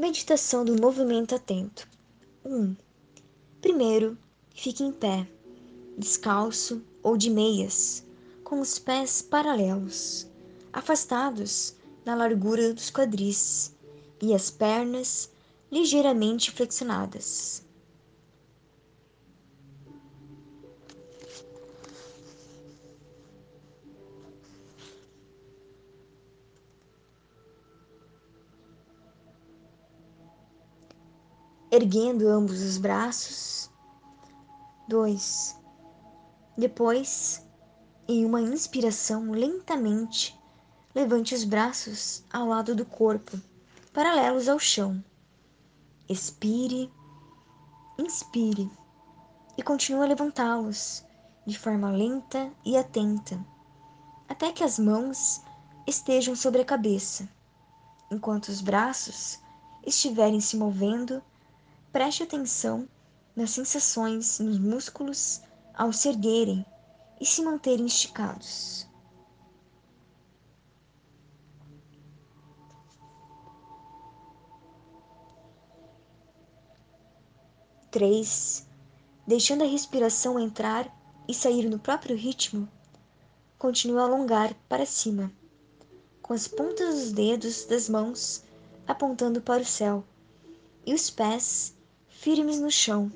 Meditação do movimento atento. 1. Um, primeiro, fique em pé, descalço ou de meias, com os pés paralelos, afastados na largura dos quadris e as pernas ligeiramente flexionadas. Erguendo ambos os braços. Dois. Depois, em uma inspiração, lentamente, levante os braços ao lado do corpo, paralelos ao chão. Expire, inspire e continue a levantá-los de forma lenta e atenta, até que as mãos estejam sobre a cabeça, enquanto os braços estiverem se movendo Preste atenção nas sensações nos músculos ao se erguerem e se manterem esticados. Três, deixando a respiração entrar e sair no próprio ritmo, continue a alongar para cima, com as pontas dos dedos das mãos apontando para o céu e os pés firmes no chão.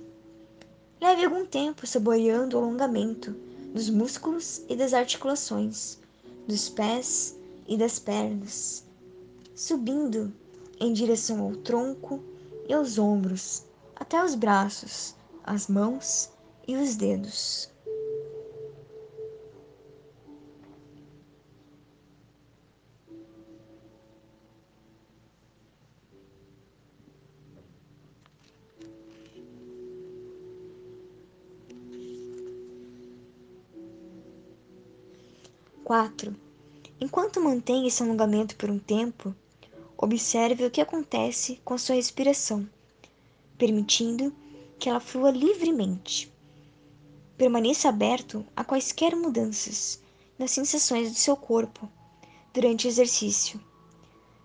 Leve algum tempo saboreando o alongamento dos músculos e das articulações, dos pés e das pernas, subindo em direção ao tronco e aos ombros, até os braços, as mãos e os dedos. 4. Enquanto mantém esse alongamento por um tempo, observe o que acontece com a sua respiração, permitindo que ela flua livremente. Permaneça aberto a quaisquer mudanças nas sensações do seu corpo durante o exercício.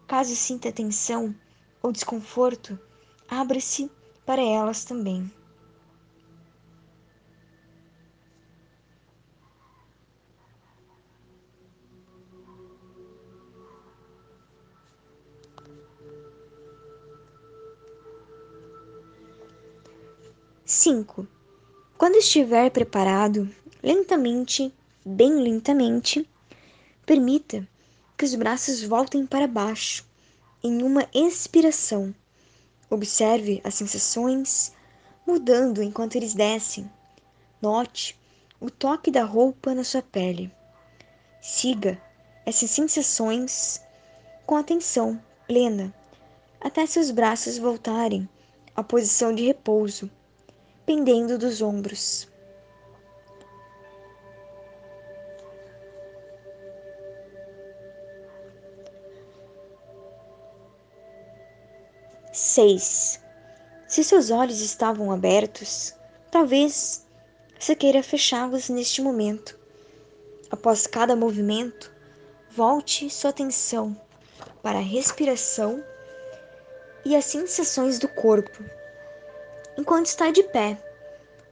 Caso sinta tensão ou desconforto, abra-se para elas também. 5. Quando estiver preparado, lentamente, bem lentamente, permita que os braços voltem para baixo em uma expiração. Observe as sensações mudando enquanto eles descem. Note o toque da roupa na sua pele. Siga essas sensações com atenção plena até seus braços voltarem à posição de repouso pendendo dos ombros. Seis. Se seus olhos estavam abertos, talvez você queira fechá-los neste momento. Após cada movimento, volte sua atenção para a respiração e as sensações do corpo enquanto está de pé,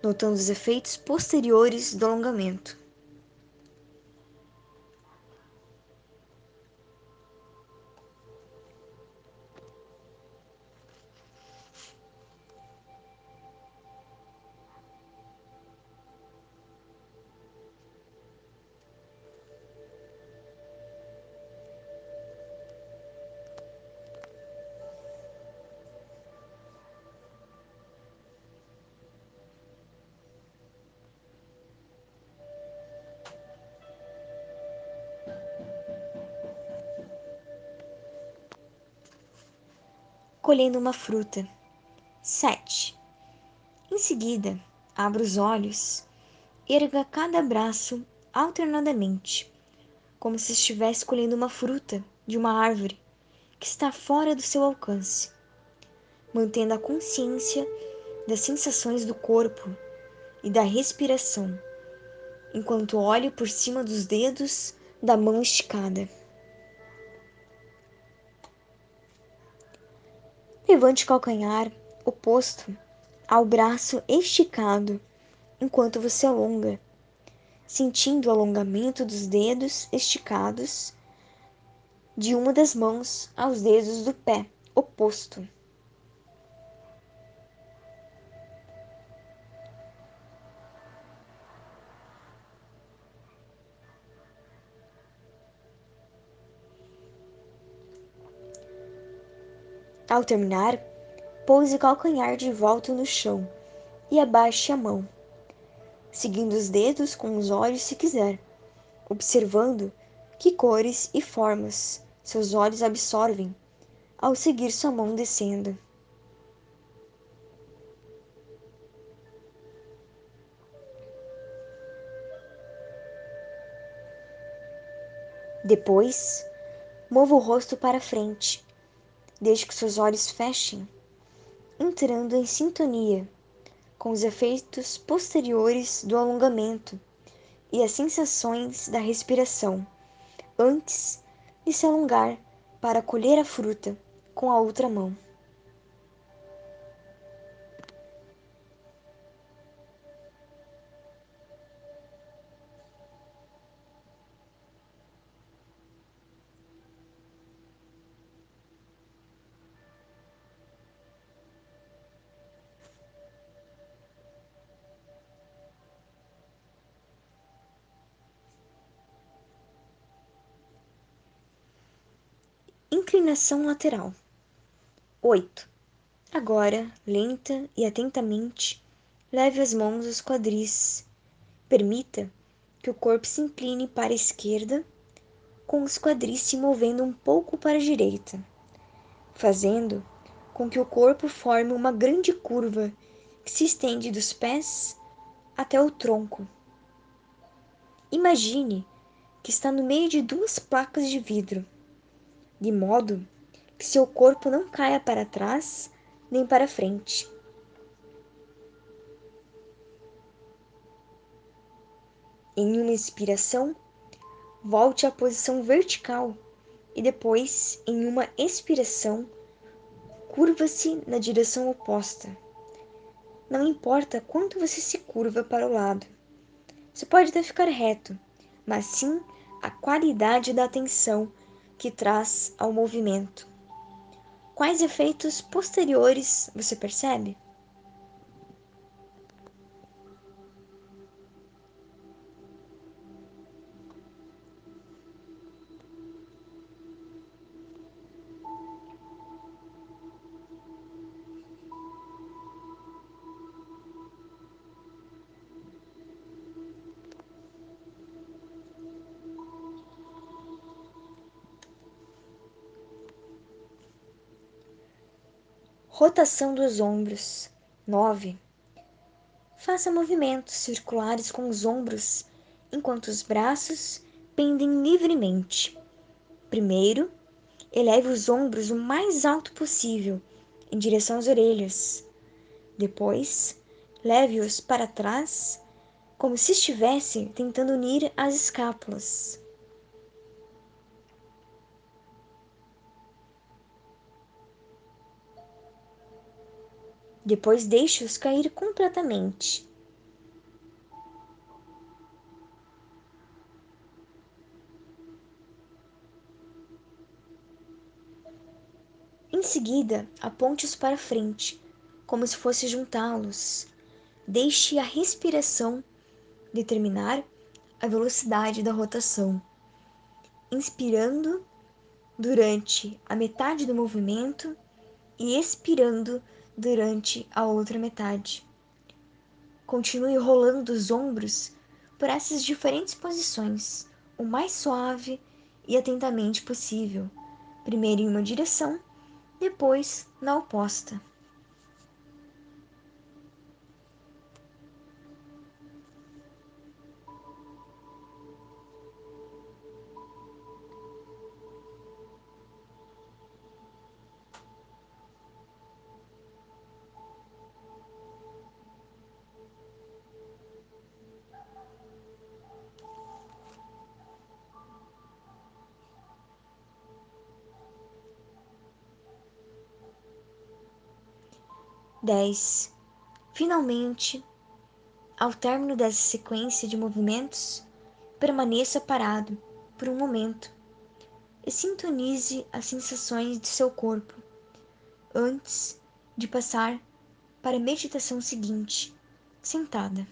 notando os efeitos posteriores do alongamento. Colhendo uma fruta. 7. Em seguida, abra os olhos, erga cada braço alternadamente, como se estivesse colhendo uma fruta de uma árvore que está fora do seu alcance, mantendo a consciência das sensações do corpo e da respiração, enquanto olho por cima dos dedos da mão esticada. Levante o calcanhar oposto ao braço esticado enquanto você alonga, sentindo o alongamento dos dedos esticados de uma das mãos aos dedos do pé oposto. Ao terminar, pouse o calcanhar de volta no chão e abaixe a mão, seguindo os dedos com os olhos se quiser, observando que cores e formas seus olhos absorvem ao seguir sua mão descendo. Depois, mova o rosto para frente desde que seus olhos fechem, entrando em sintonia com os efeitos posteriores do alongamento e as sensações da respiração, antes de se alongar para colher a fruta com a outra mão. Inclinação lateral. 8. Agora, lenta e atentamente, leve as mãos aos quadris. Permita que o corpo se incline para a esquerda, com os quadris se movendo um pouco para a direita, fazendo com que o corpo forme uma grande curva que se estende dos pés até o tronco. Imagine que está no meio de duas placas de vidro de modo que seu corpo não caia para trás nem para frente. Em uma inspiração, volte à posição vertical e depois, em uma expiração, curva-se na direção oposta. Não importa quanto você se curva para o lado. Você pode até ficar reto, mas sim a qualidade da atenção que traz ao movimento. Quais efeitos posteriores você percebe? Rotação dos ombros. 9. Faça movimentos circulares com os ombros enquanto os braços pendem livremente. Primeiro, eleve os ombros o mais alto possível em direção às orelhas. Depois, leve-os para trás, como se estivesse tentando unir as escápulas. Depois deixe-os cair completamente. Em seguida, aponte-os para frente, como se fosse juntá-los. Deixe a respiração determinar a velocidade da rotação. Inspirando durante a metade do movimento e expirando durante a outra metade. Continue rolando os ombros por essas diferentes posições, o mais suave e atentamente possível, primeiro em uma direção, depois na oposta. 10. Finalmente, ao término dessa sequência de movimentos, permaneça parado por um momento e sintonize as sensações de seu corpo antes de passar para a meditação seguinte, sentada.